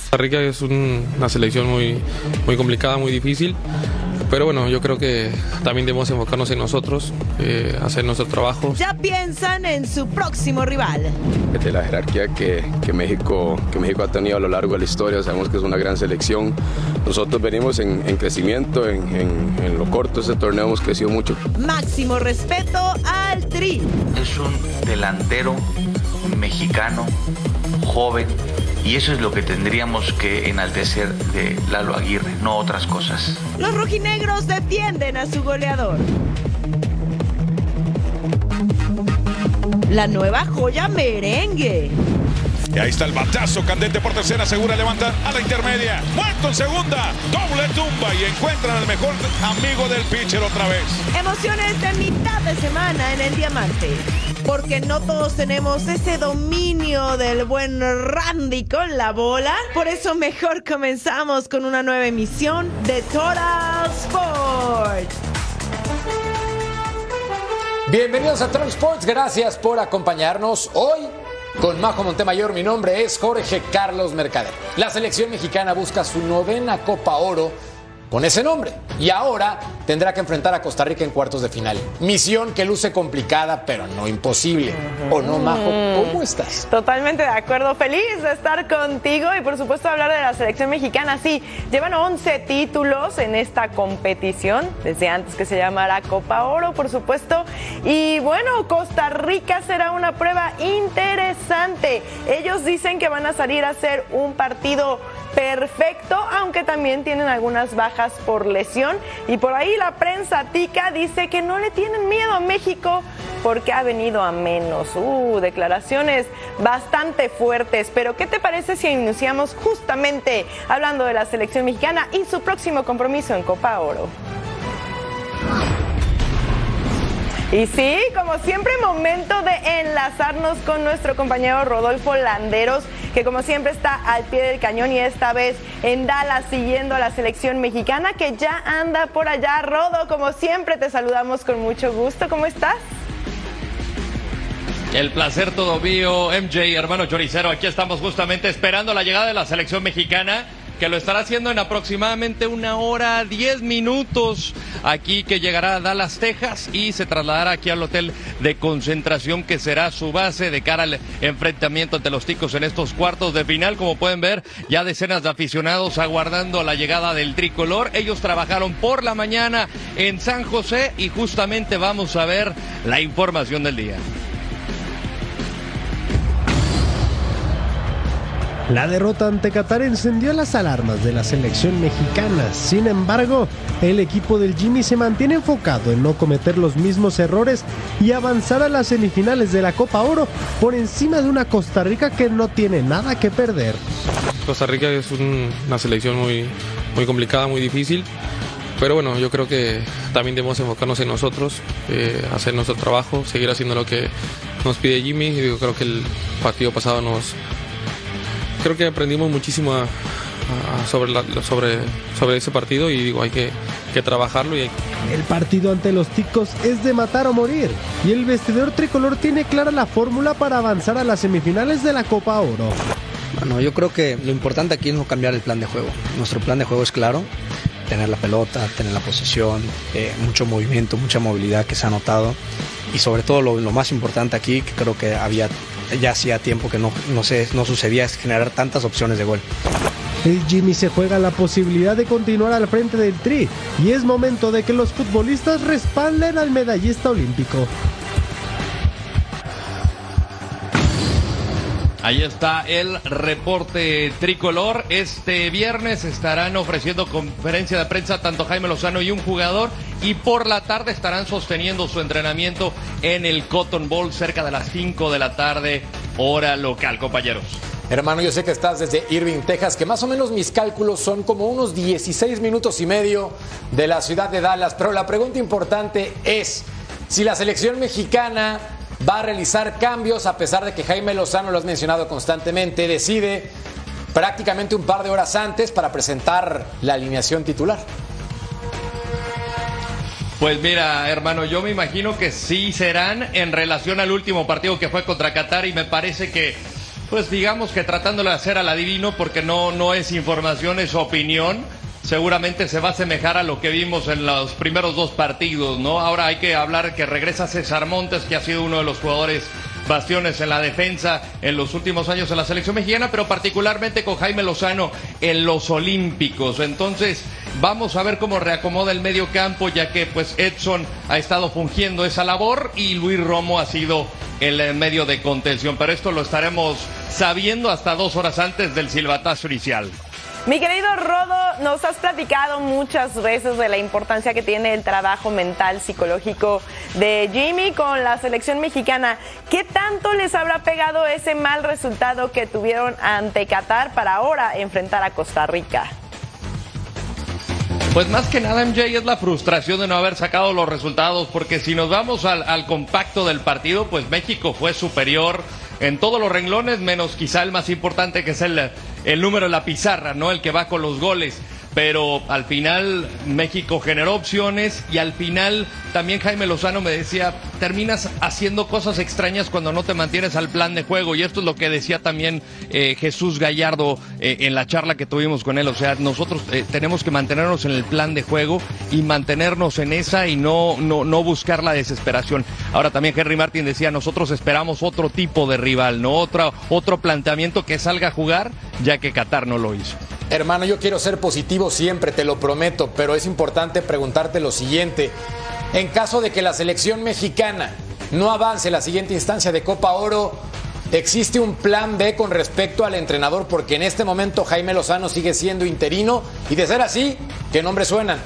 Costa Rica es un- una selección muy, muy complicada, muy difícil. Pero bueno, yo creo que también debemos enfocarnos en nosotros, eh, hacer nuestro trabajo. Ya piensan en su próximo rival. de la jerarquía que, que México, que México ha tenido a lo largo de la historia. Sabemos que es una gran selección. Nosotros venimos en, en crecimiento, en, en- en lo corto de este torneo hemos crecido mucho. Máximo respeto al Tri. es un delantero mexicano, joven, y eso es lo que tendríamos que enaltecer de Lalo Aguirre, no otras cosas. Los rojinegros defienden a su goleador. La nueva joya merengue. Y ahí está el batazo candente por tercera, segura levanta a la intermedia. Muerto en segunda, doble tumba y encuentran al mejor amigo del pitcher otra vez. Emociones de mitad de semana en el Diamante. Porque no todos tenemos ese dominio del buen Randy con la bola. Por eso mejor comenzamos con una nueva emisión de Total Sports. Bienvenidos a Total Sports, gracias por acompañarnos hoy. Con Majo Montemayor, mi nombre es Jorge Carlos Mercader. La selección mexicana busca su novena Copa Oro con ese nombre y ahora tendrá que enfrentar a Costa Rica en cuartos de final. Misión que luce complicada, pero no imposible. ¿O no, Majo? ¿Cómo estás? Totalmente de acuerdo, feliz de estar contigo y por supuesto hablar de la selección mexicana. Sí, llevan 11 títulos en esta competición, desde antes que se llamara Copa Oro, por supuesto. Y bueno, Costa Rica será una prueba interesante. Ellos dicen que van a salir a hacer un partido perfecto, aunque también tienen algunas bajas por lesión. Y por ahí la prensa tica dice que no le tienen miedo a México porque ha venido a menos. Uh, declaraciones bastante fuertes. Pero ¿qué te parece si iniciamos justamente hablando de la selección mexicana y su próximo compromiso en Copa Oro? Y sí, como siempre, momento de enlazarnos con nuestro compañero Rodolfo Landeros, que como siempre está al pie del cañón y esta vez en Dallas siguiendo a la selección mexicana que ya anda por allá. Rodo, como siempre, te saludamos con mucho gusto. ¿Cómo estás? El placer todo mío, MJ, hermano choricero. Aquí estamos justamente esperando la llegada de la selección mexicana, que lo estará haciendo en aproximadamente una hora, diez minutos, aquí que llegará a Dallas, Texas, y se trasladará aquí al hotel de concentración, que será su base de cara al enfrentamiento ante los ticos en estos cuartos de final. Como pueden ver, ya decenas de aficionados aguardando la llegada del tricolor. Ellos trabajaron por la mañana en San José y justamente vamos a ver la información del día. La derrota ante Qatar encendió las alarmas de la selección mexicana. Sin embargo, el equipo del Jimmy se mantiene enfocado en no cometer los mismos errores y avanzar a las semifinales de la Copa Oro por encima de una Costa Rica que no tiene nada que perder. Costa Rica es un- una selección muy, muy complicada, muy difícil. Pero bueno, yo creo que también debemos enfocarnos en nosotros, eh, hacer nuestro trabajo, seguir haciendo lo que nos pide Jimmy. Yo creo que el partido pasado nos... Creo que aprendimos muchísimo a- a- sobre, la- sobre, sobre ese partido y digo, hay que, que trabajarlo y hay El partido ante los ticos es de matar o morir y el vestidor tricolor tiene clara la fórmula para avanzar a las semifinales de la Copa Oro. Bueno, yo creo que lo importante aquí es no cambiar el plan de juego. Nuestro plan de juego es claro, tener la pelota, tener la posesión, eh, mucho movimiento, mucha movilidad que se ha notado y sobre todo lo, lo más importante aquí, que creo que había ya hacía tiempo que no, no, no sucedía, generar tantas opciones de gol. El Jimmy se juega la posibilidad de continuar al frente del Tri y es momento de que los futbolistas respalden al medallista olímpico. Ahí está el reporte tricolor. Este viernes estarán ofreciendo conferencia de prensa tanto Jaime Lozano y un jugador y por la tarde estarán sosteniendo su entrenamiento en el Cotton Bowl cerca de las 5 de la tarde, hora local, compañeros. Hermano, yo sé que estás desde Irving, Texas, que más o menos mis cálculos son como unos 16 minutos y medio de la ciudad de Dallas, pero la pregunta importante es si la selección mexicana va a realizar cambios a pesar de que Jaime Lozano, lo has mencionado constantemente, decide prácticamente un par de horas antes para presentar la alineación titular. Pues mira, hermano, yo me imagino que sí serán en relación al último partido que fue contra Qatar y me parece que, pues digamos que tratándolo de hacer al adivino, porque no, no es información, es opinión, seguramente se va a asemejar a lo que vimos en los primeros dos partidos, ¿no? Ahora hay que hablar que regresa César Montes, que ha sido uno de los jugadores bastiones en la defensa en los últimos años en la selección mexicana, pero particularmente con Jaime Lozano en los Olímpicos. Entonces, vamos a ver cómo reacomoda el medio campo, ya que pues Edson ha estado fungiendo esa labor y Luis Romo ha sido el medio de contención. Pero esto lo estaremos sabiendo hasta dos horas antes del silbatazo inicial. Mi querido Rodo, nos has platicado muchas veces de la importancia que tiene el trabajo mental, psicológico de Jimmy con la selección mexicana. ¿Qué tanto les habrá pegado ese mal resultado que tuvieron ante Qatar para ahora enfrentar a Costa Rica? Pues más que nada, MJ, es la frustración de no haber sacado los resultados, porque si nos vamos al, compacto del partido, pues México fue superior en todos los renglones, menos quizá el más importante que es el, el número de la pizarra, ¿no? El que va con los goles pero al final México generó opciones y al final también Jaime Lozano me decía, terminas haciendo cosas extrañas cuando no te mantienes al plan de juego y esto es lo que decía también eh, Jesús Gallardo eh, en la charla que tuvimos con él, o sea, nosotros eh, tenemos que mantenernos en el plan de juego y mantenernos en esa y no, no, no buscar la desesperación. Ahora también Henry Martin decía, nosotros esperamos otro tipo de rival, no otro, otro planteamiento que salga a jugar, ya que Qatar no lo hizo. Hermano, yo quiero ser positivo siempre, te lo prometo, pero es importante preguntarte lo siguiente. En caso de que la selección mexicana no avance la siguiente instancia de Copa Oro, ¿existe un plan B con respecto al entrenador? Porque en este momento Jaime Lozano sigue siendo interino y de ser así, ¿qué nombres suenan?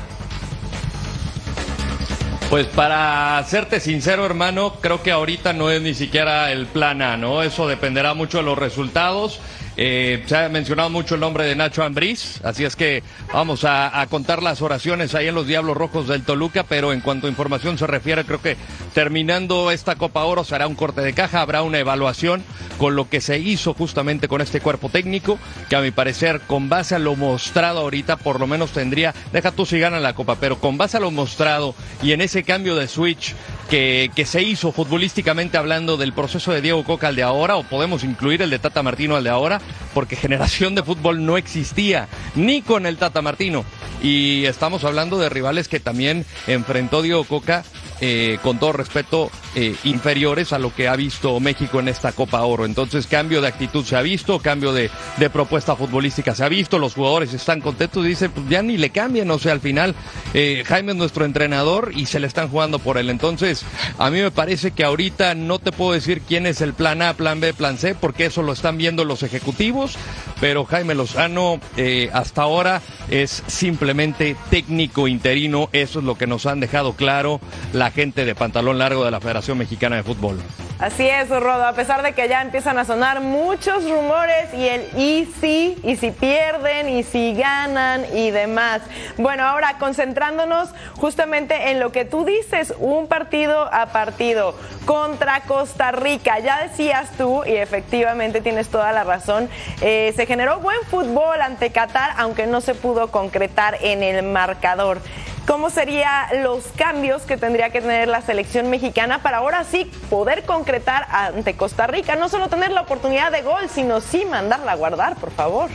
Pues para serte sincero, hermano, creo que ahorita no es ni siquiera el plan A, ¿no? Eso dependerá mucho de los resultados. Eh, se ha mencionado mucho el nombre de Nacho Ambriz, así es que vamos a, a, contar las oraciones ahí en los Diablos Rojos del Toluca, pero en cuanto a información se refiere, creo que terminando esta Copa Oro se hará un corte de caja, habrá una evaluación con lo que se hizo justamente con este cuerpo técnico, que a mi parecer, con base a lo mostrado ahorita, por lo menos tendría, deja tú si ganan la Copa, pero con base a lo mostrado y en ese cambio de switch que, se hizo futbolísticamente hablando del proceso de Diego Coca al de ahora, o podemos incluir el de Tata Martino al de ahora, porque generación de fútbol no existía, ni con el Tata Martino. Y estamos hablando de rivales que también enfrentó Diego Coca, eh, con todo respeto, eh, inferiores a lo que ha visto México en esta Copa Oro. Entonces, cambio de actitud se ha visto, cambio de, propuesta futbolística se ha visto, los jugadores están contentos y dicen, pues ya ni le cambien, o sea, al final eh, Jaime es nuestro entrenador y se le están jugando por él. Entonces, a mí me parece que ahorita no te puedo decir quién es el plan A, plan B, plan C, porque eso lo están viendo los ejecutivos, pero Jaime Lozano eh, hasta ahora es simplemente técnico interino, eso es lo que nos han dejado claro la gente de pantalón largo de la Federación Mexicana de Fútbol. Así es, Rodo, a pesar de que ya empiezan a sonar muchos rumores y el y si, y si pierden, y si ganan y demás. Bueno, ahora concentrándonos justamente en lo que tú dices, un partido a partido contra Costa Rica. Ya decías tú, y efectivamente tienes toda la razón, eh, se generó buen fútbol ante Qatar, aunque no se pudo concretar en el marcador cómo serían los cambios que tendría que tener la selección mexicana para ahora sí poder concretar ante Costa Rica. No solo tener la oportunidad de gol, sino sí mandarla a guardar, por favor.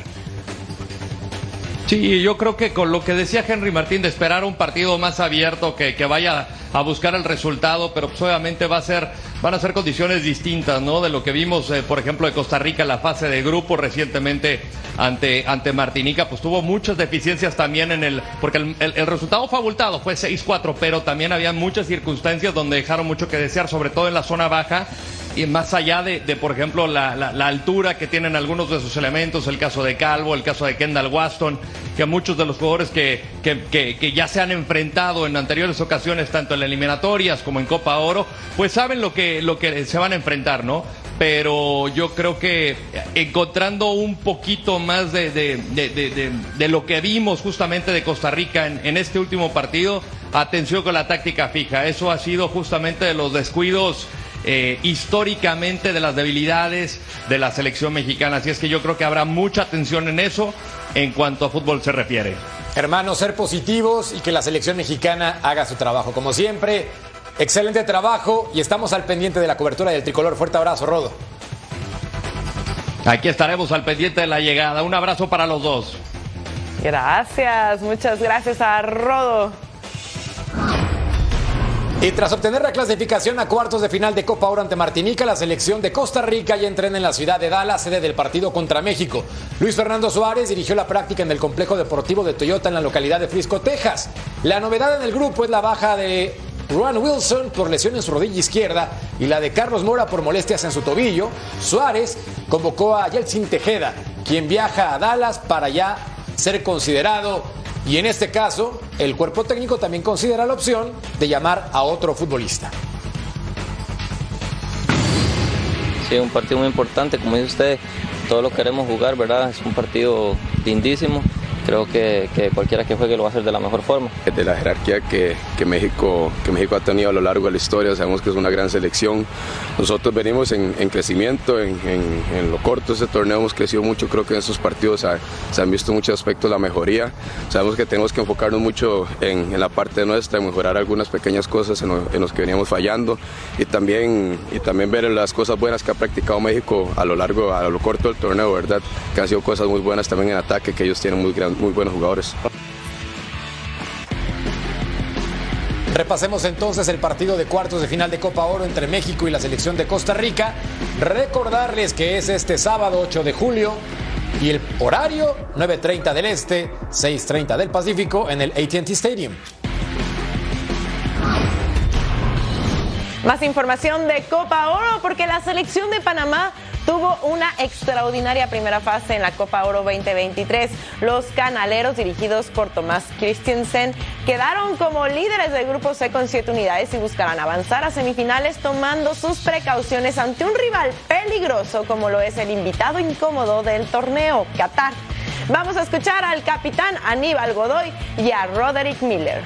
Sí, yo creo que con lo que decía Henry Martín de esperar un partido más abierto que, que vaya a buscar el resultado, pero pues obviamente va a ser, van a ser condiciones distintas, ¿no? De lo que vimos, eh, por ejemplo, de Costa Rica en la fase de grupo recientemente ante, ante Martinica, pues tuvo muchas deficiencias también en el, porque el, el, el resultado fue abultado, fue 6-4, pero también había muchas circunstancias donde dejaron mucho que desear, sobre todo en la zona baja y más allá de, por ejemplo, la, altura que tienen algunos de sus elementos, el caso de Calvo, el caso de Kendall Waston, que muchos de los jugadores que, que, ya se han enfrentado en anteriores ocasiones, tanto en eliminatorias como en Copa Oro, pues saben lo que, lo que se van a enfrentar, ¿no? Pero yo creo que encontrando un poquito más de, de, lo que vimos justamente de Costa Rica en, en este último partido, atención con la táctica fija. Eso ha sido justamente de los descuidos eh, históricamente de las debilidades de la selección mexicana. Así es que yo creo que habrá mucha atención en eso en cuanto a fútbol se refiere. Hermanos, ser positivos y que la selección mexicana haga su trabajo. Como siempre, excelente trabajo y estamos al pendiente de la cobertura del tricolor. Fuerte abrazo, Rodo. Aquí estaremos al pendiente de la llegada. Un abrazo para los dos. Gracias, muchas gracias a Rodo. Y tras obtener la clasificación a cuartos de final de Copa Oro ante Martinica, la selección de Costa Rica ya entrena en la ciudad de Dallas, sede del partido contra México. Luis Fernando Suárez dirigió la práctica en el complejo deportivo de Toyota en la localidad de Frisco, Texas. La novedad en el grupo es la baja de Juan Wilson por lesión en su rodilla izquierda y la de Carlos Mora por molestias en su tobillo. Suárez convocó a Yeltsin Tejeda, quien viaja a Dallas para ya ser considerado y en este caso, el cuerpo técnico también considera la opción de llamar a otro futbolista. Sí, un partido muy importante, como dice usted, todos lo queremos jugar, ¿verdad? Es un partido lindísimo creo que, cualquiera que juegue lo va a hacer de la mejor forma. De la jerarquía que, México, que México ha tenido a lo largo de la historia, sabemos que es una gran selección. Nosotros venimos en, crecimiento, en, lo corto de ese torneo hemos crecido mucho, creo que en esos partidos se han visto muchos aspectos de la mejoría. Sabemos que tenemos que enfocarnos mucho en, la parte nuestra, mejorar algunas pequeñas cosas en, los que veníamos fallando y también, y también ver las cosas buenas que ha practicado México a lo largo, a lo corto del torneo, ¿verdad? Que han sido cosas muy buenas también en ataque, que ellos tienen muy muy buenos jugadores. Repasemos entonces el partido de cuartos de final de Copa Oro entre México y la selección de Costa Rica. Recordarles que es este sábado 8 de julio y el horario 9.30 del Este, 6.30 del Pacífico en el ATT Stadium. Más información de Copa Oro porque la selección de Panamá tuvo una extraordinaria primera fase en la Copa Oro 2023. Los canaleros dirigidos por Tomás Christensen quedaron como líderes del grupo C con siete unidades y buscarán avanzar a semifinales tomando sus precauciones ante un rival peligroso como lo es el invitado incómodo del torneo, Qatar. Vamos a escuchar al capitán Aníbal Godoy y a Roderick Miller.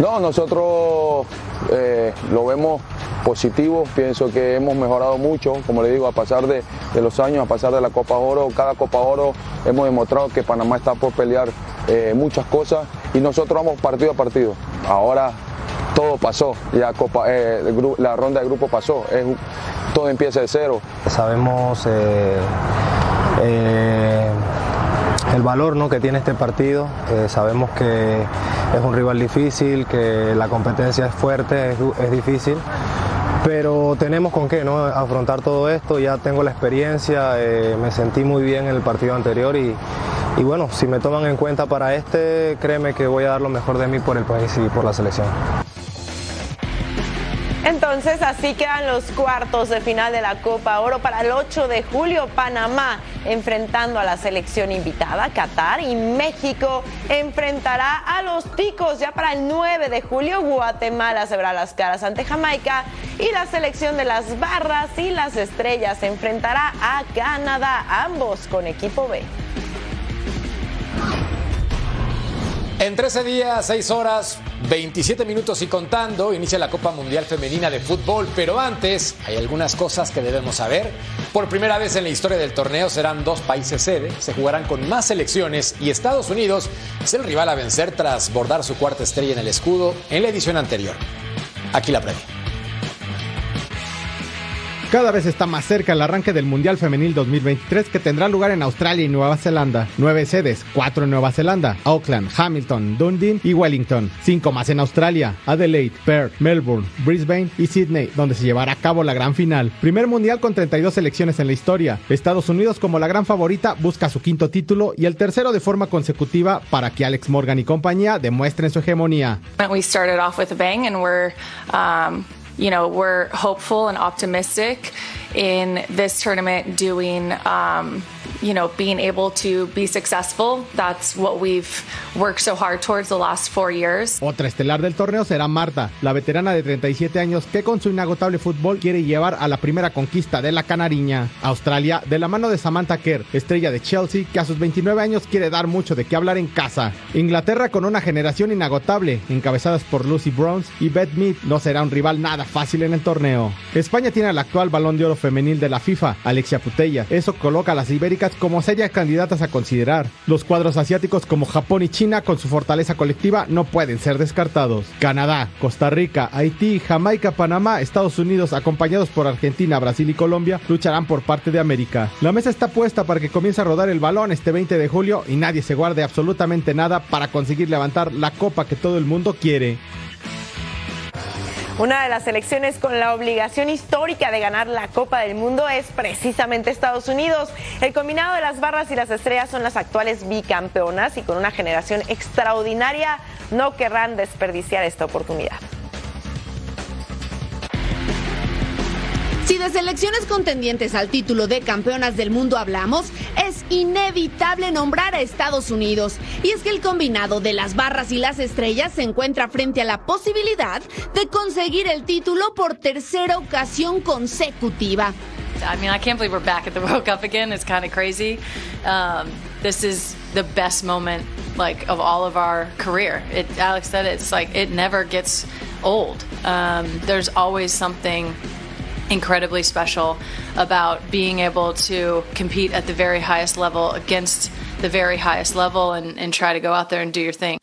No, nosotros eh, lo vemos positivo, pienso que hemos mejorado mucho, como le digo, a pasar de, los años, a pasar de la Copa Oro, cada Copa Oro hemos demostrado que Panamá está por pelear eh, muchas cosas y nosotros vamos partido a partido. Ahora todo pasó, ya Copa, eh, la ronda de grupo pasó, todo empieza de cero. Sabemos el valor ¿no? que tiene este partido. Eh, sabemos que es un rival difícil, que la competencia es fuerte, es, difícil, pero tenemos con qué ¿no? afrontar todo esto. Ya tengo la experiencia, eh, me sentí muy bien en el partido anterior y, y bueno, si me toman en cuenta para este, créeme que voy a dar lo mejor de mí por el país y por la selección. Entonces así quedan los cuartos de final de la Copa Oro para el 8 de julio. Panamá enfrentando a la selección invitada, Qatar y México enfrentará a los picos. Ya para el 9 de julio Guatemala se verá las caras ante Jamaica y la selección de las barras y las estrellas enfrentará a Canadá, ambos con equipo B. En 13 días, 6 horas, 27 minutos y contando, inicia la Copa Mundial Femenina de Fútbol, pero antes hay algunas cosas que debemos saber. Por primera vez en la historia del torneo serán dos países sede, se jugarán con más selecciones y Estados Unidos es el rival a vencer tras bordar su cuarta estrella en el escudo en la edición anterior. Aquí la previa. Cada vez está más cerca el arranque del Mundial Femenil 2023 que tendrá lugar en Australia y Nueva Zelanda. Nueve sedes, cuatro en Nueva Zelanda, Auckland, Hamilton, Dundee y Wellington. Cinco más en Australia, Adelaide, Perth, Melbourne, Brisbane y Sydney, donde se llevará a cabo la gran final. Primer Mundial con 32 selecciones en la historia. Estados Unidos como la gran favorita busca su quinto título y el tercero de forma consecutiva para que Alex Morgan y compañía demuestren su hegemonía. We started off with a bang and we're um, you know, we're hopeful and optimistic in this tournament doing, um, you know, being able to be successful. That's what we've worked so hard towards the last four years. Otra estelar del torneo será Marta, la veterana de 37 años que con su inagotable fútbol quiere llevar a la primera conquista de la canariña. Australia, de la mano de Samantha Kerr, estrella de Chelsea, que a sus 29 años quiere dar mucho de qué hablar en casa. Inglaterra con una generación inagotable, encabezadas por Lucy Bronze y Beth Mead, no será un rival nada fácil en el torneo. España tiene al actual balón de oro femenil de la FIFA, Alexia Putella. Eso coloca a las ibéricas como serias candidatas a considerar. Los cuadros asiáticos como Japón y China, con su fortaleza colectiva, no pueden ser descartados. Canadá, Costa Rica, Haití, Jamaica, Panamá, Estados Unidos, acompañados por Argentina, Brasil y Colombia, lucharán por parte de América. La mesa está puesta para que comience a rodar el balón este 20 de julio y nadie se guarde absolutamente nada para conseguir levantar la copa que todo el mundo quiere. Una de las selecciones con la obligación histórica de ganar la Copa del Mundo es precisamente Estados Unidos. El combinado de las barras y las estrellas son las actuales bicampeonas y con una generación extraordinaria no querrán desperdiciar esta oportunidad. Si de selecciones contendientes al título de campeonas del mundo hablamos, es inevitable nombrar a Estados Unidos. Y es que el combinado de las barras y las estrellas se encuentra frente a la posibilidad de conseguir el título por tercera ocasión consecutiva. I mean, I can't believe we're back at the World Cup again. It's kind of crazy. Um, this is the best moment, like, of all of our career. Alex said it, it's like it never gets old. Um, there's always something incredibly special about being able to compete at the very highest level against the very highest level and, and try to go out there and do your thing.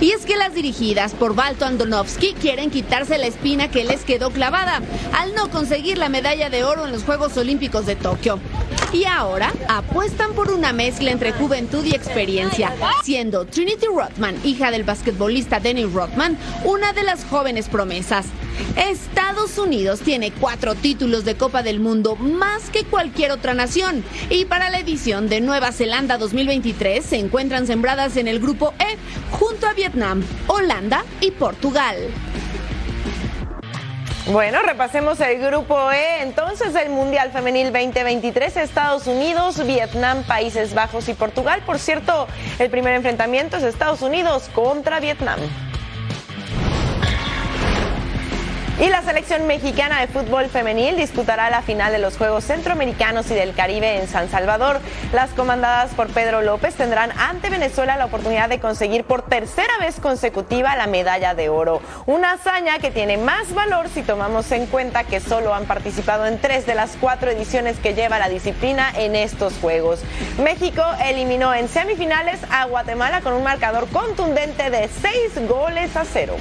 Y es que las dirigidas por Balto Andonovsky quieren quitarse la espina que les quedó clavada al no conseguir la medalla de oro en los Juegos Olímpicos de Tokio. Y ahora apuestan por una mezcla entre juventud y experiencia, siendo Trinity Rothman, hija del basquetbolista Dennis Rothman, una de las jóvenes promesas. Estados Unidos tiene cuatro títulos de Copa del Mundo más que cualquier otra nación y para la edición de Nueva Zelanda 2023 se encuentran sembradas en el grupo E junto a Vietnam, Holanda y Portugal. Bueno, repasemos el grupo E. Entonces, el Mundial Femenil 2023, Estados Unidos, Vietnam, Países Bajos y Portugal. Por cierto, el primer enfrentamiento es Estados Unidos contra Vietnam. Y la selección mexicana de fútbol femenil disputará la final de los Juegos Centroamericanos y del Caribe en San Salvador. Las comandadas por Pedro López tendrán ante Venezuela la oportunidad de conseguir por tercera vez consecutiva la medalla de oro. Una hazaña que tiene más valor si tomamos en cuenta que solo han participado en tres de las cuatro ediciones que lleva la disciplina en estos Juegos. México eliminó en semifinales a Guatemala con un marcador contundente de seis goles a cero.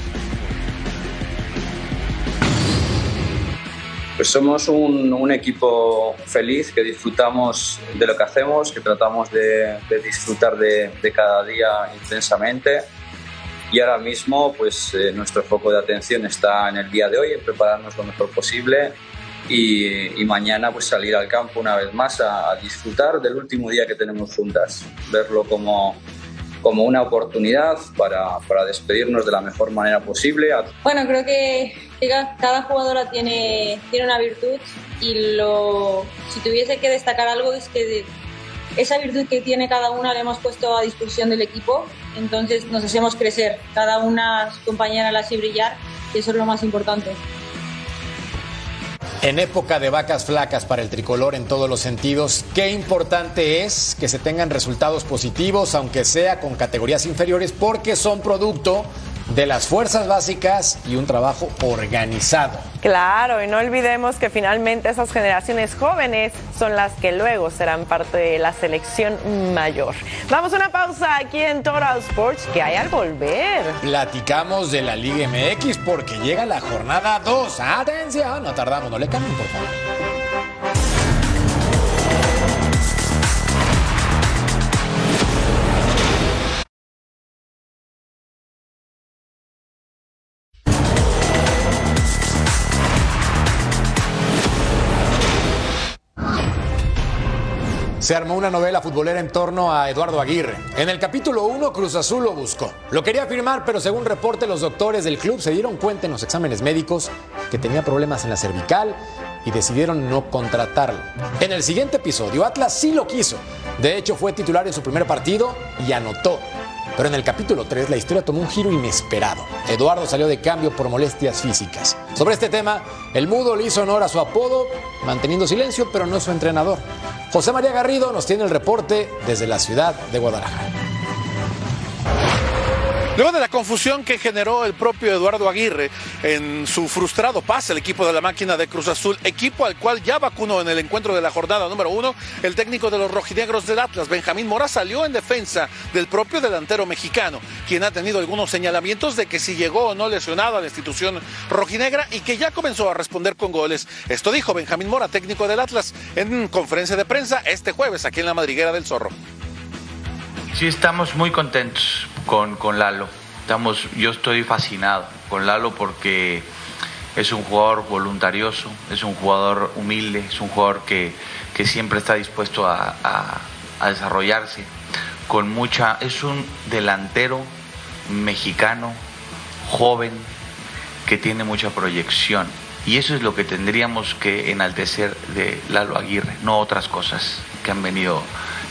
Pues somos un, un, equipo feliz, que disfrutamos de lo que hacemos, que tratamos de, de disfrutar de, de, cada día intensamente. Y ahora mismo, pues eh, nuestro foco de atención está en el día de hoy, en prepararnos lo mejor posible y, y mañana pues salir al campo una vez más a, a, disfrutar del último día que tenemos juntas, verlo como, como una oportunidad para, para despedirnos de la mejor manera posible. Bueno, creo que cada jugadora tiene, tiene una virtud y lo, si tuviese que destacar algo es que esa virtud que tiene cada una la hemos puesto a disposición del equipo, entonces nos hacemos crecer, cada una compañera la hace brillar y eso es lo más importante. En época de vacas flacas para el tricolor en todos los sentidos, qué importante es que se tengan resultados positivos, aunque sea con categorías inferiores, porque son producto de las fuerzas básicas y un trabajo organizado. Claro, y no olvidemos que finalmente esas generaciones jóvenes son las que luego serán parte de la selección mayor. Vamos a una pausa aquí en Total Sports, que hay al volver. Platicamos de la Liga MX porque llega la jornada 2. Atención, no tardamos, no le cambien, por favor. Se armó una novela futbolera en torno a Eduardo Aguirre. En el capítulo 1, Cruz Azul lo buscó. Lo quería firmar, pero según reporte, los doctores del club se dieron cuenta en los exámenes médicos que tenía problemas en la cervical y decidieron no contratarlo. En el siguiente episodio, Atlas sí lo quiso. De hecho, fue titular en su primer partido y anotó. Pero en el capítulo 3 la historia tomó un giro inesperado. Eduardo salió de cambio por molestias físicas. Sobre este tema, el mudo le hizo honor a su apodo, manteniendo silencio, pero no su entrenador. José María Garrido nos tiene el reporte desde la ciudad de Guadalajara. Luego de la confusión que generó el propio Eduardo Aguirre en su frustrado pase al equipo de la máquina de Cruz Azul, equipo al cual ya vacunó en el encuentro de la jornada número uno, el técnico de los rojinegros del Atlas, Benjamín Mora, salió en defensa del propio delantero mexicano, quien ha tenido algunos señalamientos de que si llegó o no lesionado a la institución rojinegra y que ya comenzó a responder con goles. Esto dijo Benjamín Mora, técnico del Atlas, en conferencia de prensa este jueves aquí en la Madriguera del Zorro. Sí, estamos muy contentos con, con Lalo. Estamos, yo estoy fascinado con Lalo porque es un jugador voluntarioso, es un jugador humilde, es un jugador que, que siempre está dispuesto a, a, desarrollarse con mucha... Es un delantero mexicano, joven, que tiene mucha proyección. Y eso es lo que tendríamos que enaltecer de Lalo Aguirre, no otras cosas que han venido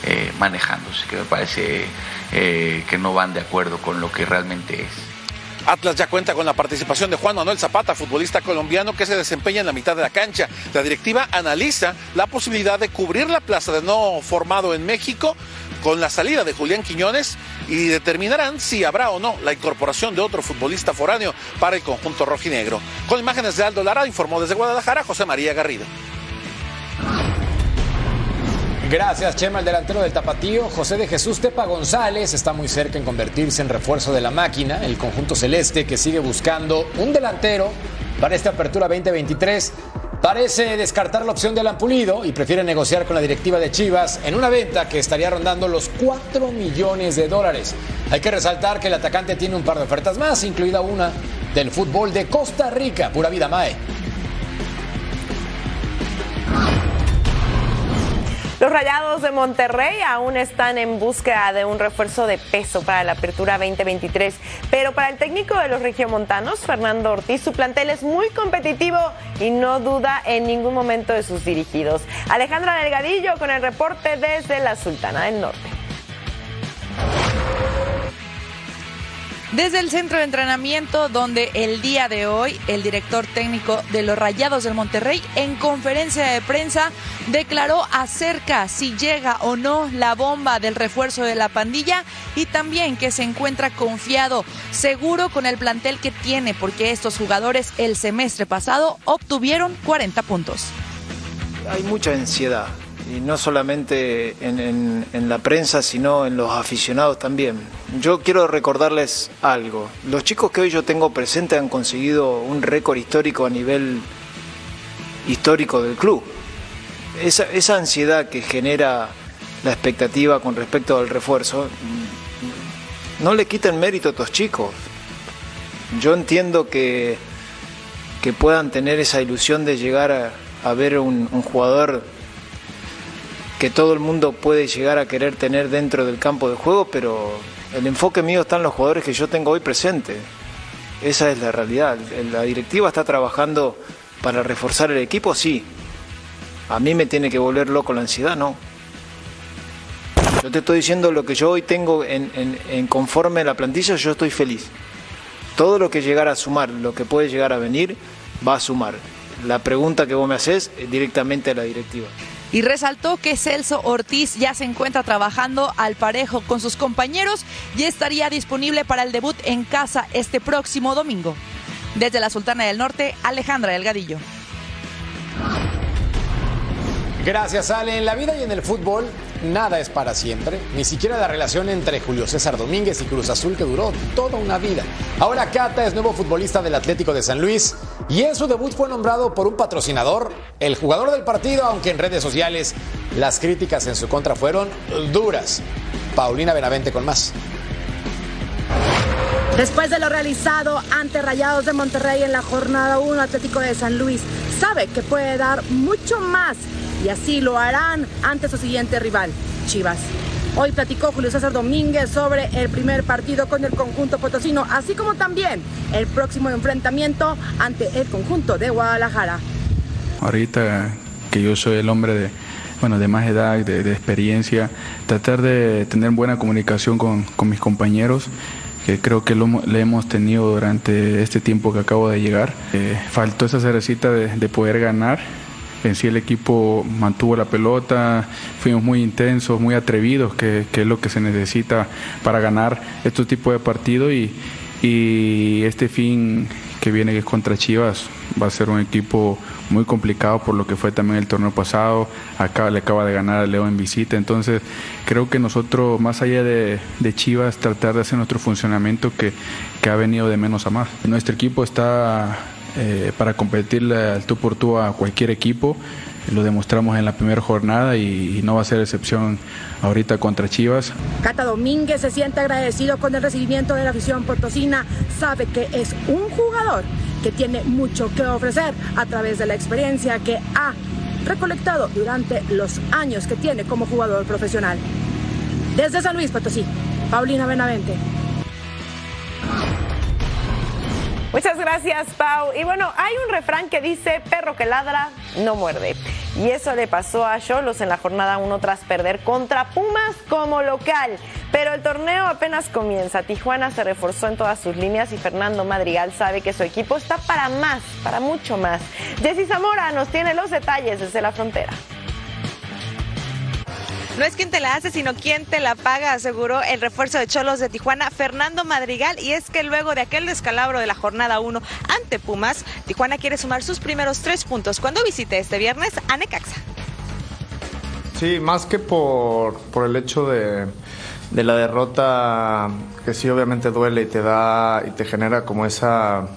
eh, manejándose, que me parece eh, que no van de acuerdo con lo que realmente es. Atlas ya cuenta con la participación de Juan Manuel Zapata, futbolista colombiano que se desempeña en la mitad de la cancha. La directiva analiza la posibilidad de cubrir la plaza de no formado en México con la salida de Julián Quiñones y determinarán si habrá o no la incorporación de otro futbolista foráneo para el conjunto rojinegro. Con imágenes de Aldo Lara informó desde Guadalajara José María Garrido. Gracias, Chema. El delantero del Tapatío, José de Jesús Tepa González, está muy cerca en convertirse en refuerzo de la máquina. El conjunto celeste que sigue buscando un delantero para esta apertura 2023. Parece descartar la opción de Alan Pulido y prefiere negociar con la directiva de Chivas en una venta que estaría rondando los 4 millones de dólares. Hay que resaltar que el atacante tiene un par de ofertas más, incluida una del fútbol de Costa Rica. Pura vida, Mae. Los Rayados de Monterrey aún están en búsqueda de un refuerzo de peso para la apertura 2023, pero para el técnico de los regiomontanos, Fernando Ortiz, su plantel es muy competitivo y no duda en ningún momento de sus dirigidos. Alejandra Delgadillo con el reporte desde la Sultana del Norte. Desde el centro de entrenamiento donde el día de hoy el director técnico de los Rayados del Monterrey en conferencia de prensa declaró acerca si llega o no la bomba del refuerzo de la pandilla y también que se encuentra confiado, seguro con el plantel que tiene porque estos jugadores el semestre pasado obtuvieron 40 puntos. Hay mucha ansiedad y no solamente en, la prensa, sino en los aficionados también. Yo quiero recordarles algo. Los chicos que hoy yo tengo presente han conseguido un récord histórico a nivel histórico del club. Esa, ansiedad que genera la expectativa con respecto al refuerzo, no le quiten mérito a estos chicos. Yo entiendo que, que puedan tener esa ilusión de llegar a, ver un jugador que todo el mundo puede llegar a querer tener dentro del campo de juego, pero el enfoque mío está en los jugadores que yo tengo hoy presente. Esa es la realidad. La directiva está trabajando para reforzar el equipo, sí. A mí me tiene que volver loco la ansiedad, no. Yo te estoy diciendo lo que yo hoy tengo en, en, conforme a la plantilla, yo estoy feliz. Todo lo que llegara a sumar, lo que puede llegar a venir, va a sumar. La pregunta que vos me haces es directamente a la directiva y resaltó que Celso Ortiz ya se encuentra trabajando al parejo con sus compañeros y estaría disponible para el debut en casa este próximo domingo. Desde la Sultana del Norte, Alejandra Delgadillo. Gracias, Ale. En la vida y en el fútbol, nada es para siempre. Ni siquiera la relación entre Julio César Domínguez y Cruz Azul, que duró toda una vida. Ahora Cata es nuevo futbolista del Atlético de San Luis y en su debut fue nombrado por un patrocinador, el jugador del partido, aunque en redes sociales las críticas en su contra fueron duras. Paulina Benavente con más. Después de lo realizado ante Rayados de Monterrey en la jornada 1 Atlético de San Luis, sabe que puede dar mucho más y así lo harán ante su siguiente rival, Chivas. Hoy platicó Julio César Domínguez sobre el primer partido con el conjunto potosino, así como también el próximo enfrentamiento ante el conjunto de Guadalajara. Ahorita que yo soy el hombre de, bueno, de más edad, de, experiencia, tratar de tener buena comunicación con, mis compañeros, que creo que lo, le hemos tenido durante este tiempo que acabo de llegar. Eh, faltó esa cerecita de, de poder ganar en sí el equipo mantuvo la pelota, fuimos muy intensos, muy atrevidos, que, es lo que se necesita para ganar estos tipos de partidos y, y este fin que viene que es contra Chivas va a ser un equipo muy complicado por lo que fue también el torneo pasado, acá le acaba de ganar a Leo en visita, entonces creo que nosotros más allá de, de Chivas tratar de hacer nuestro funcionamiento que, que ha venido de menos a más. Nuestro equipo está eh, para competir al tú por tú a cualquier equipo. Lo demostramos en la primera jornada y, no va a ser excepción ahorita contra Chivas. Cata Domínguez se siente agradecido con el recibimiento de la afición potosina. Sabe que es un jugador que tiene mucho que ofrecer a través de la experiencia que ha recolectado durante los años que tiene como jugador profesional. Desde San Luis Potosí, Paulina Benavente. Muchas gracias, Pau. Y bueno, hay un refrán que dice, perro que ladra, no muerde. Y eso le pasó a Cholos en la jornada 1 tras perder contra Pumas como local. Pero el torneo apenas comienza. Tijuana se reforzó en todas sus líneas y Fernando Madrigal sabe que su equipo está para más, para mucho más. Jessy Zamora nos tiene los detalles desde la frontera. No es quien te la hace, sino quien te la paga, aseguró el refuerzo de Cholos de Tijuana, Fernando Madrigal. Y es que luego de aquel descalabro de la jornada 1 ante Pumas, Tijuana quiere sumar sus primeros tres puntos cuando visite este viernes a Necaxa. Sí, más que por, por el hecho de, de la derrota, que sí obviamente duele y te da y te genera como esa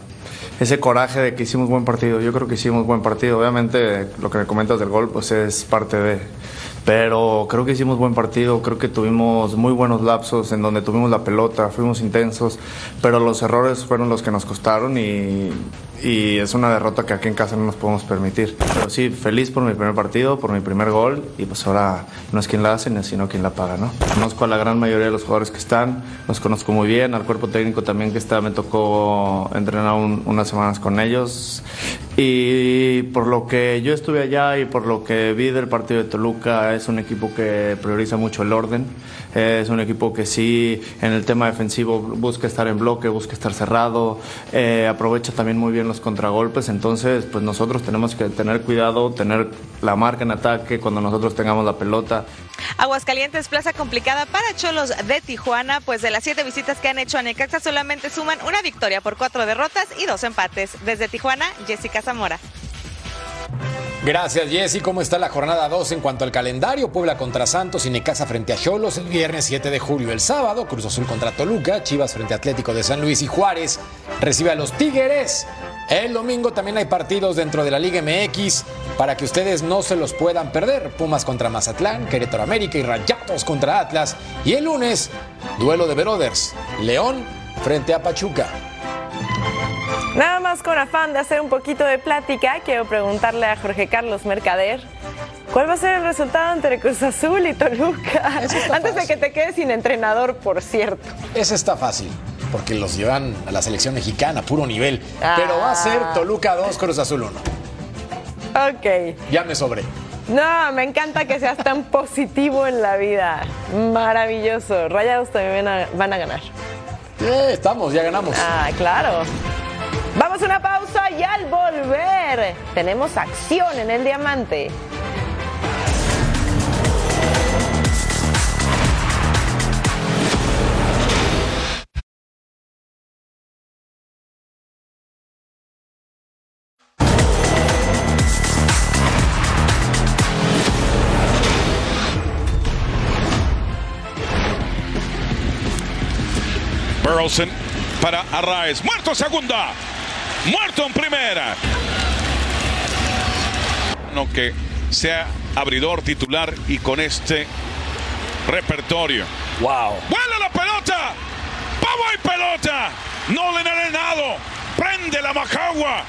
ese coraje de que hicimos buen partido. Yo creo que hicimos buen partido. Obviamente lo que me comentas del gol pues es parte de pero creo que hicimos buen partido, creo que tuvimos muy buenos lapsos en donde tuvimos la pelota, fuimos intensos, pero los errores fueron los que nos costaron y, y es una derrota que aquí en casa no nos podemos permitir. Pero sí, feliz por mi primer partido, por mi primer gol y pues ahora no es quien la hace, sino quien la paga, ¿no? Conozco a la gran mayoría de los jugadores que están, los conozco muy bien, al cuerpo técnico también que está, me tocó entrenar unas semanas con ellos y por lo que yo estuve allá y por lo que vi del partido de Toluca, es un equipo que prioriza mucho el orden, es un equipo que sí en el tema defensivo busca estar en bloque, busca estar cerrado, eh, aprovecha también muy bien los contragolpes, entonces pues nosotros tenemos que tener cuidado, tener la marca en ataque cuando nosotros tengamos la pelota. Aguascalientes, plaza complicada para Cholos de Tijuana, pues de las siete visitas que han hecho a Necaxa solamente suman una victoria por cuatro derrotas y dos empates. Desde Tijuana, Jessica Zamora. Gracias, Jessy. ¿Cómo está la jornada 2 en cuanto al calendario? Puebla contra Santos y Necaxa frente a Cholos el viernes 7 de julio. El sábado, Cruz Azul contra Toluca, Chivas frente a Atlético de San Luis y Juárez recibe a los Tigres. El domingo también hay partidos dentro de la Liga MX para que ustedes no se los puedan perder. Pumas contra Mazatlán, Querétaro América y Rayatos contra Atlas. Y el lunes, duelo de Brothers, León frente a Pachuca. Nada más con afán de hacer un poquito de plática, quiero preguntarle a Jorge Carlos Mercader. ¿Cuál va a ser el resultado entre Cruz Azul y Toluca? Antes de que te quedes sin entrenador, por cierto. Ese está fácil, porque los llevan a la selección mexicana, puro nivel. Pero va a ser ah. Toluca 2, Cruz Azul 1. Ok. Ya me sobre. No, me encanta que seas tan positivo en la vida. Maravilloso. Rayados también van a, ganar. Eh, estamos, ya ganamos. Ah, claro. Vamos a una pausa y al volver tenemos acción en el diamante. Burleson para Arraez. Muerto segunda. Muerto en primera. No que sea abridor titular y con este repertorio. Wow. ¡Vuela la pelota! ¡Pavo y pelota! No le Arenado. Prende la Macagua.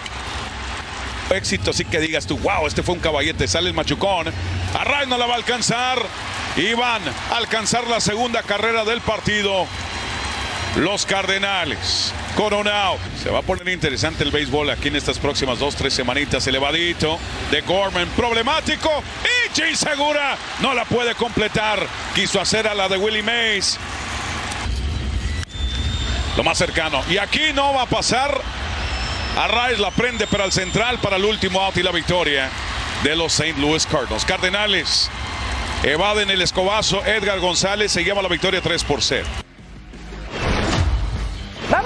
éxito, así que digas tú, wow, este fue un caballete, sale el machucón. Arraez no la va a alcanzar. Y van a alcanzar la segunda carrera del partido. Los Cardenales. Coronado. Se va a poner interesante el béisbol aquí en estas próximas dos, tres semanitas. Elevadito de Gorman. Problemático. Y Jay Segura no la puede completar. Quiso hacer a la de Willie Mays. Lo más cercano. Y aquí no va a pasar. Arraez la prende para el central para el último out y la victoria de los St. Louis Cardinals. Cardenales evaden el escobazo. Edgar González se lleva la victoria 3 por 0.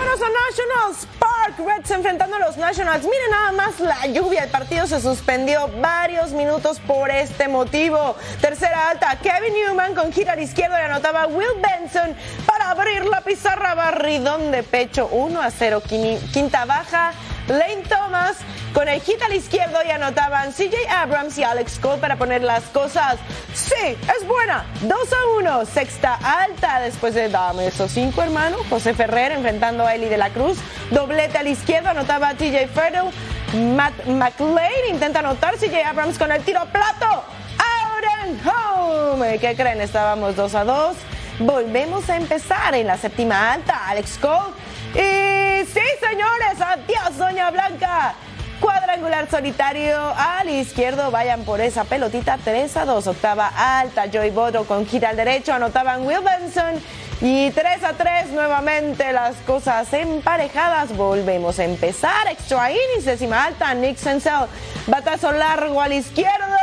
A Nationals Park. Reds enfrentando a los Nationals. Miren nada más la lluvia. El partido se suspendió varios minutos por este motivo. Tercera alta. Kevin Newman con gira al izquierdo y anotaba Will Benson para abrir la pizarra. Barridón de pecho 1 a 0. Quinta baja. Lane Thomas con el hit al izquierdo y anotaban CJ Abrams y Alex Cole para poner las cosas. Sí, es buena. 2 a 1. Sexta alta después de dame esos cinco hermanos. José Ferrer enfrentando a Eli de la Cruz. Doblete al izquierdo anotaba TJ Ferrell. Matt McLean intenta anotar CJ Abrams con el tiro plato. Out and home. ¿Qué creen? Estábamos 2 a 2. Volvemos a empezar en la séptima alta. Alex Cole. Y sí, señores, adiós, Doña Blanca. Cuadrangular solitario al izquierdo, vayan por esa pelotita 3 a 2, octava alta, Joey Bodo con gira al derecho, anotaban Will Benson y 3 a 3 nuevamente las cosas emparejadas, volvemos a empezar, extra innings, décima alta, Nick Senzel, batazo largo al izquierdo,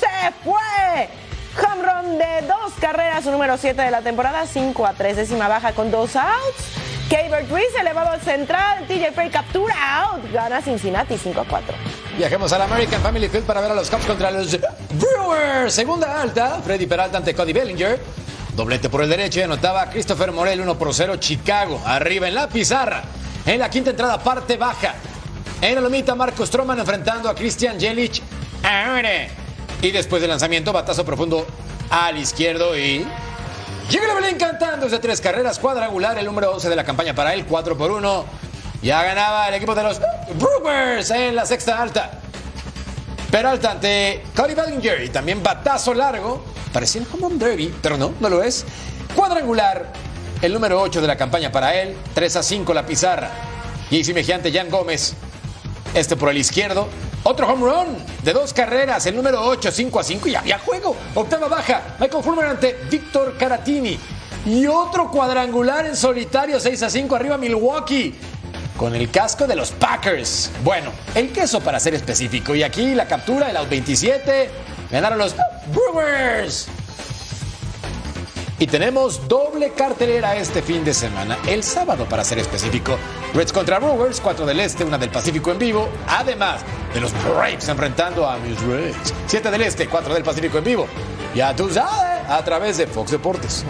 se fue. Home de dos carreras, su número 7 de la temporada, 5 a 3, décima baja con dos outs. Kaber Ruiz elevado al central. TJ Frey captura out. Gana Cincinnati 5 a 4. Viajemos al American Family Field para ver a los Cubs contra los Brewers. Segunda alta. Freddy Peralta ante Cody Bellinger. Doblete por el derecho y anotaba Christopher Morel 1 por 0 Chicago. Arriba en la pizarra. En la quinta entrada, parte baja. En la lomita, Marcos Stroman enfrentando a Christian Jelic. Y después del lanzamiento, batazo profundo al izquierdo y Llega Belén cantando de tres carreras cuadrangular, el número 11 de la campaña para él, 4 por 1. Ya ganaba el equipo de los Brewers en la sexta alta. Peralta ante Cody Bellinger y también batazo largo. Parecía home run derby, pero no, no lo es. Cuadrangular, el número 8 de la campaña para él, 3 a 5 la pizarra. Y Mejante Jan Gómez, este por el izquierdo, otro home run de dos carreras, el número 8, 5 a 5 y había juego. Octava baja, Michael Fulmer ante Víctor Caratini. Y otro cuadrangular en solitario, 6 a 5 arriba Milwaukee. Con el casco de los Packers. Bueno, el queso para ser específico. Y aquí la captura, el out 27. Ganaron los Brewers. Y tenemos doble cartelera este fin de semana, el sábado para ser específico. Reds contra Brewers, 4 del Este, una del Pacífico en vivo, además de los Braves enfrentando a mis Reds. 7 del Este, 4 del Pacífico en vivo. Ya tú sabes, a través de Fox Deportes.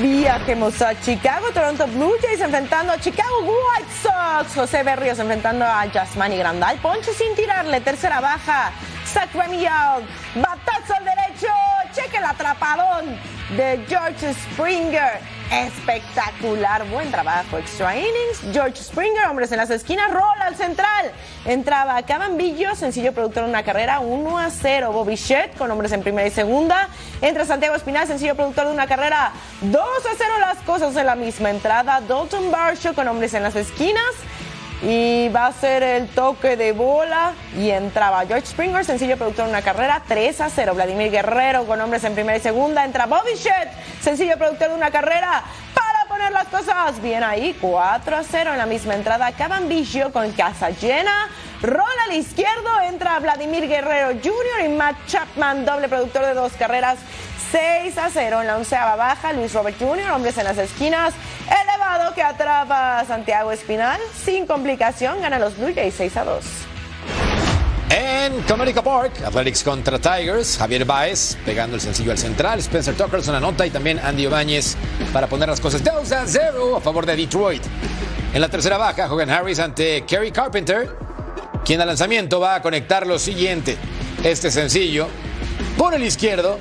Viajemos a Chicago, Toronto Blue Jays enfrentando a Chicago White Sox. José Berrios enfrentando a Jasmani Grandal. Ponche sin tirarle, tercera baja. Zach batazo al derecho, el atrapadón de George Springer. Espectacular, buen trabajo, extra innings. George Springer, hombres en las esquinas, rola al central. Entraba Cabambillo, sencillo productor de una carrera, 1 a 0. Bobby Shett con hombres en primera y segunda. Entra Santiago Espinal, sencillo productor de una carrera, 2 a 0 las cosas en la misma entrada. Dalton Barshow con hombres en las esquinas. Y va a ser el toque de bola. Y entraba George Springer, sencillo productor de una carrera, 3 a 0. Vladimir Guerrero con hombres en primera y segunda. Entra Bobby Shedd, sencillo productor de una carrera, para poner las cosas bien ahí. 4 a 0 en la misma entrada. Cabambillo con casa llena. Rola al izquierdo. Entra Vladimir Guerrero Jr. y Matt Chapman, doble productor de dos carreras. 6 a 0 en la onceava baja. Luis Robert Jr., hombres en las esquinas. Que atrapa a Santiago Espinal. Sin complicación, gana los Blue Jays 6 a 2. En Comerica Park, Athletics contra Tigers, Javier Baez pegando el sencillo al central, Spencer Tucker una nota y también Andy Obáñez para poner las cosas 2 a 0 a favor de Detroit. En la tercera baja, Hogan Harris ante Kerry Carpenter, quien al lanzamiento va a conectar lo siguiente. Este sencillo por el izquierdo,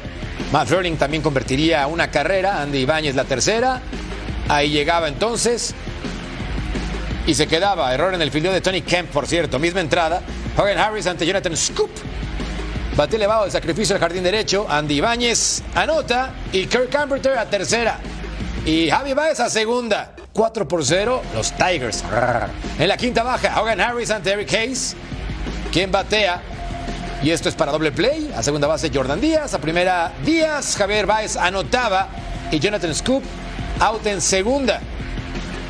Matt Verling también convertiría una carrera, Andy Ibáñez la tercera. Ahí llegaba entonces. y se quedaba. Error en el fildeo de Tony Kemp, por cierto. Misma entrada. Hogan Harris ante Jonathan Scoop. Bate elevado el sacrificio del jardín derecho. Andy Ibáñez anota y Kirk Camberter a tercera. Y Javi Baez a segunda. 4 por 0, los Tigers. En la quinta baja, Hogan Harris ante Eric Hayes. Quien batea. Y esto es para doble play. A segunda base, Jordan Díaz. A primera, Díaz. Javier Baez anotaba. Y Jonathan Scoop out en segunda.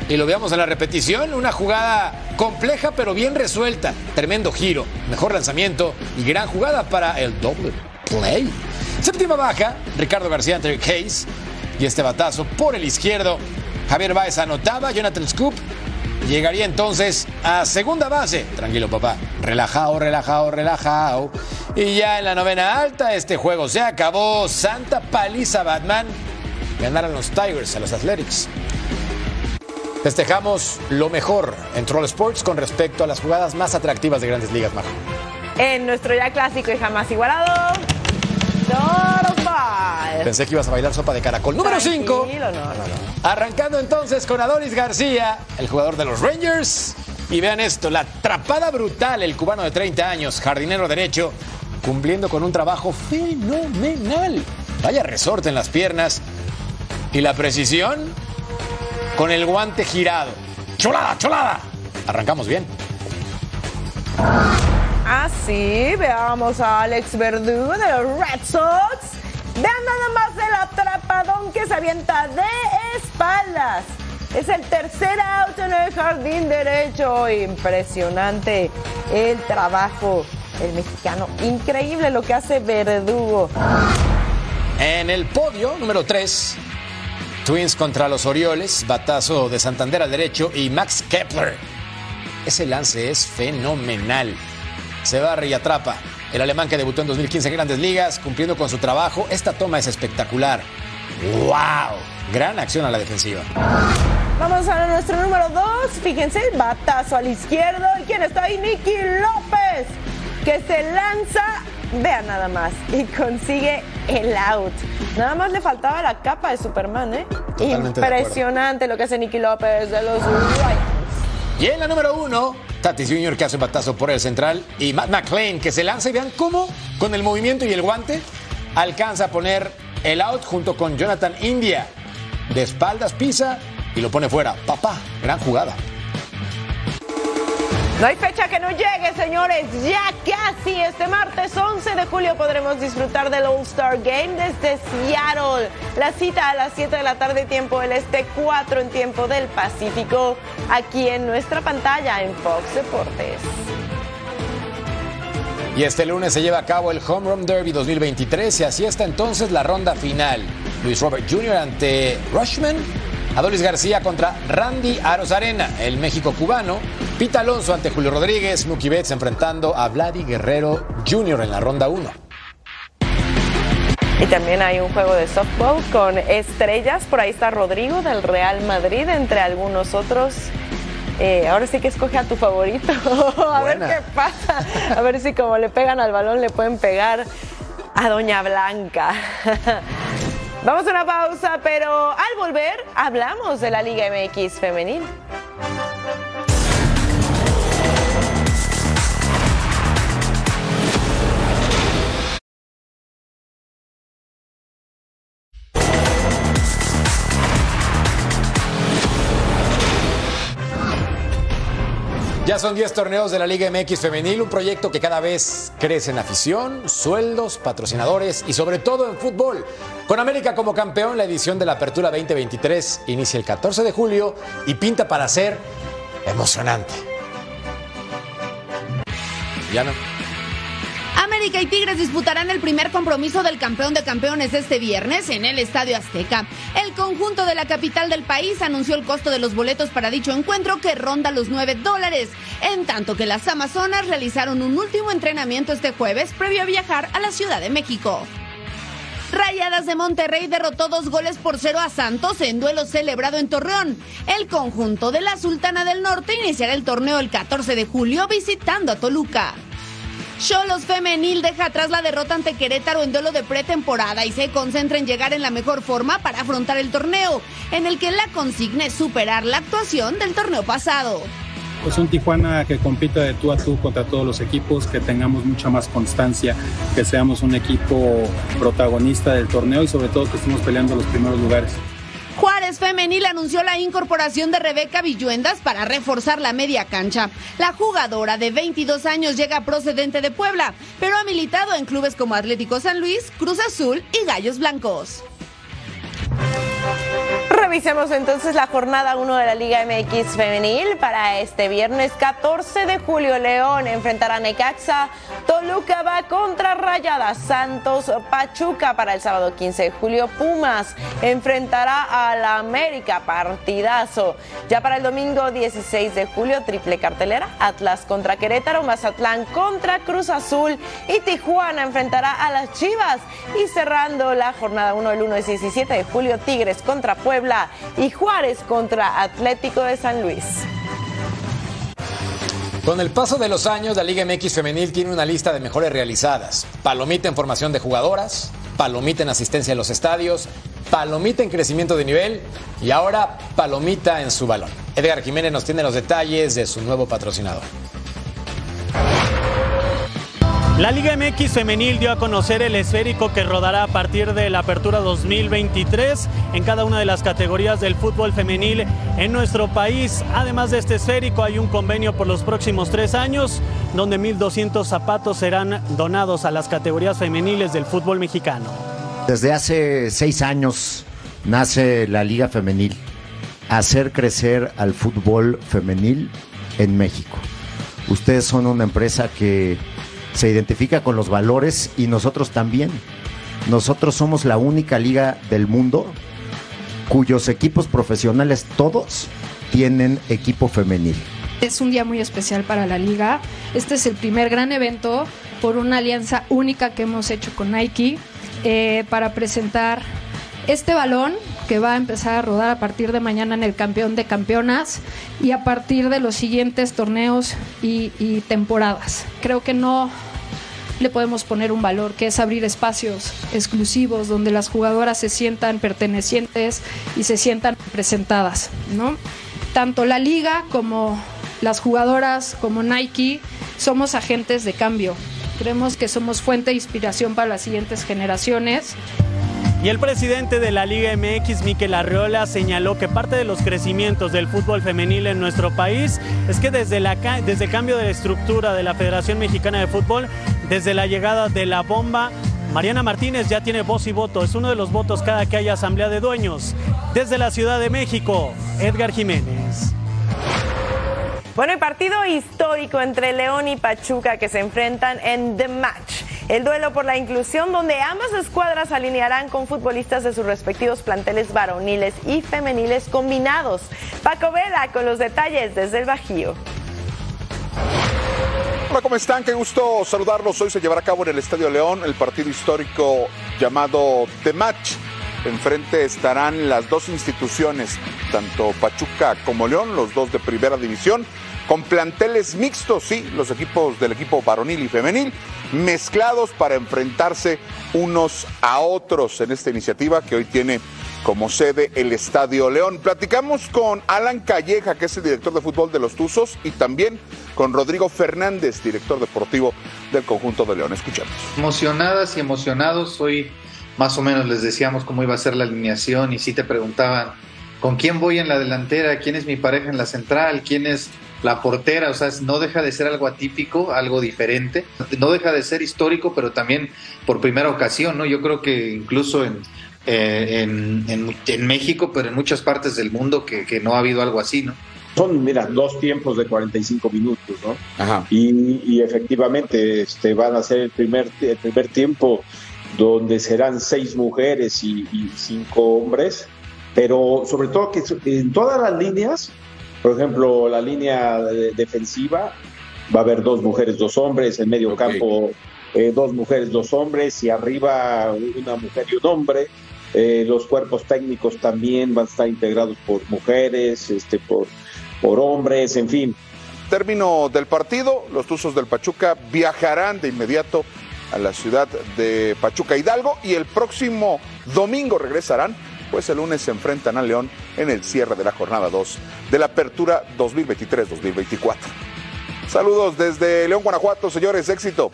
Y lo veamos en la repetición. Una jugada compleja pero bien resuelta. Tremendo giro. Mejor lanzamiento. Y gran jugada para el doble play. Séptima baja, Ricardo García ante Hayes. Y este batazo por el izquierdo. Javier Baez anotaba, Jonathan Scoop llegaría entonces a segunda base. Tranquilo, papá. Relajado, relajado, relajado. Y ya en la novena alta, este juego se acabó. Santa paliza Batman. Ganaron los Tigers a los Athletics. Festejamos lo mejor en Troll Sports con respecto a las jugadas más atractivas de grandes ligas, Majo. En nuestro ya clásico y jamás igualado. Pensé que ibas a bailar sopa de caracol. Número 5. Tranquilo, no, no, no. Arrancando entonces con Adonis García, el jugador de los Rangers. Y vean esto, la atrapada brutal, el cubano de 30 años, jardinero derecho, cumpliendo con un trabajo fenomenal. Vaya resorte en las piernas. Y la precisión con el guante girado. ¡Cholada, cholada! Arrancamos bien. Así, veamos a Alex Verdugo de los Red Sox. Vean nada más el atrapadón que se avienta de espaldas. Es el tercer out en el jardín derecho. Impresionante el trabajo del mexicano. Increíble lo que hace Verdugo. En el podio, número 3, Twins contra los Orioles, batazo de Santander al derecho y Max Kepler. Ese lance es fenomenal. Se barre y atrapa. El alemán que debutó en 2015 en Grandes Ligas, cumpliendo con su trabajo, esta toma es espectacular. ¡Wow! Gran acción a la defensiva. Vamos a nuestro número 2. Fíjense, el batazo al izquierdo. ¿Y quién está ahí? Nicky López, que se lanza, vean nada más, y consigue el out. Nada más le faltaba la capa de Superman, ¿eh? Totalmente Impresionante lo que hace Nicky López de los Ryan. Y en la número uno, Tatis Jr. que hace un batazo por el central y Matt McClain que se lanza y vean cómo con el movimiento y el guante alcanza a poner el out junto con Jonathan India. De espaldas pisa y lo pone fuera. Papá, gran jugada. No hay fecha que no llegue, señores. Ya casi este martes 11 de julio podremos disfrutar del All-Star Game desde Seattle. La cita a las 7 de la tarde, tiempo del Este, 4 en tiempo del Pacífico, aquí en nuestra pantalla en Fox Deportes. Y este lunes se lleva a cabo el Home Run Derby 2023 y así está entonces la ronda final. Luis Robert Jr. ante Rushman, Adolis García contra Randy Arozarena, el México cubano, Pita Alonso ante Julio Rodríguez, Mookie Betts enfrentando a Vladi Guerrero Jr. en la ronda 1. Y también hay un juego de softball con estrellas. Por ahí está Rodrigo del Real Madrid, entre algunos otros. Eh, ahora sí que escoge a tu favorito. a ver qué pasa. A ver si como le pegan al balón le pueden pegar a Doña Blanca. Vamos a una pausa, pero al volver hablamos de la Liga MX femenil. Ya son 10 torneos de la Liga MX Femenil, un proyecto que cada vez crece en afición, sueldos, patrocinadores y sobre todo en fútbol. Con América como campeón, la edición de la Apertura 2023 inicia el 14 de julio y pinta para ser emocionante. Ya no. América y Tigres disputarán el primer compromiso del campeón de campeones este viernes en el Estadio Azteca. El conjunto de la capital del país anunció el costo de los boletos para dicho encuentro que ronda los 9 dólares, en tanto que las Amazonas realizaron un último entrenamiento este jueves previo a viajar a la Ciudad de México. Rayadas de Monterrey derrotó dos goles por cero a Santos en duelo celebrado en Torreón. El conjunto de la Sultana del Norte iniciará el torneo el 14 de julio visitando a Toluca. Cholos Femenil deja atrás la derrota ante Querétaro en duelo de pretemporada y se concentra en llegar en la mejor forma para afrontar el torneo, en el que la consigna es superar la actuación del torneo pasado. pues un Tijuana que compita de tú a tú contra todos los equipos, que tengamos mucha más constancia, que seamos un equipo protagonista del torneo y sobre todo que estemos peleando los primeros lugares. Juárez Femenil anunció la incorporación de Rebeca Villuendas para reforzar la media cancha. La jugadora de 22 años llega procedente de Puebla, pero ha militado en clubes como Atlético San Luis, Cruz Azul y Gallos Blancos. Revisemos entonces la jornada 1 de la Liga MX femenil para este viernes 14 de julio. León enfrentará a Necaxa, Toluca va contra Rayadas, Santos Pachuca para el sábado 15 de julio, Pumas enfrentará a la América, partidazo. Ya para el domingo 16 de julio, triple cartelera, Atlas contra Querétaro, Mazatlán contra Cruz Azul y Tijuana enfrentará a las Chivas. Y cerrando la jornada 1 el 1 es 17 de julio, Tigres contra Puebla y Juárez contra Atlético de San Luis. Con el paso de los años, la Liga MX Femenil tiene una lista de mejores realizadas. Palomita en formación de jugadoras, palomita en asistencia a los estadios, palomita en crecimiento de nivel y ahora palomita en su balón. Edgar Jiménez nos tiene los detalles de su nuevo patrocinador. La Liga MX femenil dio a conocer el esférico que rodará a partir de la apertura 2023 en cada una de las categorías del fútbol femenil en nuestro país. Además de este esférico hay un convenio por los próximos tres años donde 1.200 zapatos serán donados a las categorías femeniles del fútbol mexicano. Desde hace seis años nace la Liga Femenil, hacer crecer al fútbol femenil en México. Ustedes son una empresa que se identifica con los valores y nosotros también. Nosotros somos la única liga del mundo cuyos equipos profesionales todos tienen equipo femenil. Es un día muy especial para la liga. Este es el primer gran evento por una alianza única que hemos hecho con Nike eh, para presentar este balón que va a empezar a rodar a partir de mañana en el campeón de campeonas y a partir de los siguientes torneos y, y temporadas. Creo que no le podemos poner un valor, que es abrir espacios exclusivos donde las jugadoras se sientan pertenecientes y se sientan representadas, ¿no? Tanto la liga como las jugadoras, como Nike, somos agentes de cambio. Creemos que somos fuente de inspiración para las siguientes generaciones. Y el presidente de la Liga MX, Miquel Arreola, señaló que parte de los crecimientos del fútbol femenil en nuestro país es que desde, desde el cambio de la estructura de la Federación Mexicana de Fútbol, desde la llegada de la bomba, Mariana Martínez ya tiene voz y voto, es uno de los votos cada que haya asamblea de dueños. Desde la Ciudad de México, Edgar Jiménez. Bueno, el partido histórico entre León y Pachuca que se enfrentan en The Match. El duelo por la inclusión donde ambas escuadras alinearán con futbolistas de sus respectivos planteles varoniles y femeniles combinados. Paco Vela con los detalles desde el Bajío. Hola, ¿cómo están? Qué gusto saludarlos. Hoy se llevará a cabo en el Estadio León el partido histórico llamado The Match. Enfrente estarán las dos instituciones, tanto Pachuca como León, los dos de primera división, con planteles mixtos, sí, los equipos del equipo varonil y femenil, mezclados para enfrentarse unos a otros en esta iniciativa que hoy tiene como sede el Estadio León. Platicamos con Alan Calleja, que es el director de fútbol de los Tuzos, y también con Rodrigo Fernández, director deportivo del conjunto de León. Escuchamos. Emocionadas y emocionados, hoy más o menos les decíamos cómo iba a ser la alineación y si te preguntaban con quién voy en la delantera, quién es mi pareja en la central, quién es la portera, o sea, no deja de ser algo atípico, algo diferente, no deja de ser histórico, pero también por primera ocasión, ¿no? Yo creo que incluso en, eh, en, en, en, México, pero en muchas partes del mundo que, que, no ha habido algo así, ¿no? Son, mira, dos tiempos de 45 minutos, ¿no? Ajá. Y, y efectivamente este, van a ser el primer, el primer tiempo donde serán seis mujeres y, y cinco hombres, pero sobre todo que en todas las líneas, por ejemplo, la línea de defensiva, va a haber dos mujeres, dos hombres, en medio okay. campo eh, dos mujeres, dos hombres, y arriba una mujer y un hombre. Eh, los cuerpos técnicos también van a estar integrados por mujeres, este, por, por hombres, en fin. Término del partido, los Tuzos del Pachuca viajarán de inmediato a la ciudad de Pachuca Hidalgo y el próximo domingo regresarán pues el lunes se enfrentan a León en el cierre de la jornada 2 de la apertura 2023-2024. Saludos desde León, Guanajuato, señores, éxito.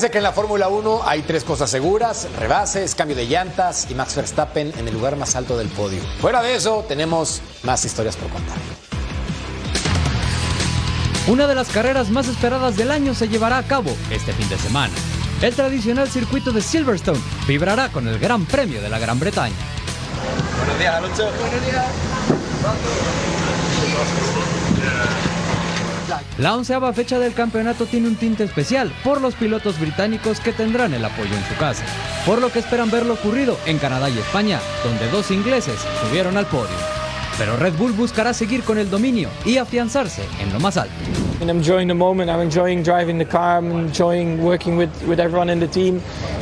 Parece que en la Fórmula 1 hay tres cosas seguras, rebases, cambio de llantas y Max Verstappen en el lugar más alto del podio. Fuera de eso, tenemos más historias por contar. Una de las carreras más esperadas del año se llevará a cabo este fin de semana. El tradicional circuito de Silverstone vibrará con el Gran Premio de la Gran Bretaña. Buenos días, Alonso. Buenos días. La onceava fecha del campeonato tiene un tinte especial por los pilotos británicos que tendrán el apoyo en su casa, por lo que esperan verlo ocurrido en Canadá y España, donde dos ingleses subieron al podio. Pero Red Bull buscará seguir con el dominio y afianzarse en lo más alto. I'm enjoying the moment. I'm enjoying driving the car. I'm enjoying working with, with everyone in the team.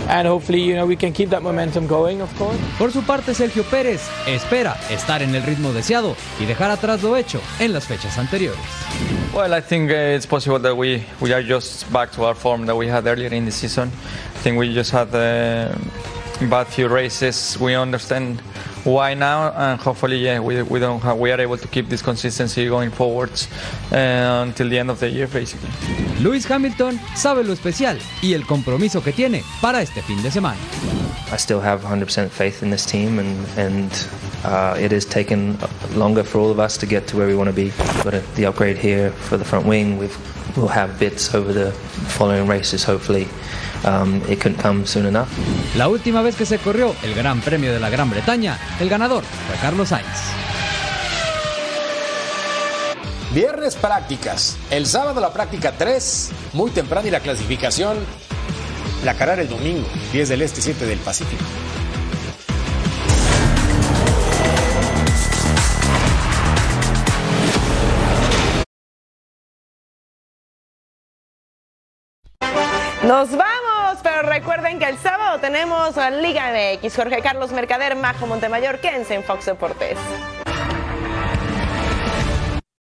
And hopefully, you know, we can keep that momentum going, of course. Por su parte, Sergio Pérez espera estar en el ritmo deseado y dejar atrás lo hecho en las fechas anteriores. Well, I think uh, it's possible that we, we are just back to our form that we had earlier in the season. I think we just had uh, bad few races. We understand why now, and hopefully, yeah, we, we don't have, we are able to keep this consistency going forwards uh, until the end of the year, basically. Lewis Hamilton sabe lo especial y el compromiso que tiene para este fin de semana. I still have 100% faith in this team, and and uh, it has taken longer for all of us to get to where we want to be. But the upgrade here for the front wing, we've we'll have bits over the following races, hopefully. Um, it couldn't come soon enough. La última vez que se corrió el Gran Premio de la Gran Bretaña, el ganador fue Carlos Sainz. Viernes prácticas. El sábado la práctica 3, muy temprano y la clasificación. La carrera el domingo, 10 del Este, 7 del Pacífico. Nos vamos, pero recuerden que el sábado tenemos a Liga MX. Jorge Carlos Mercader, Majo Montemayor, quédense en Fox Deportes.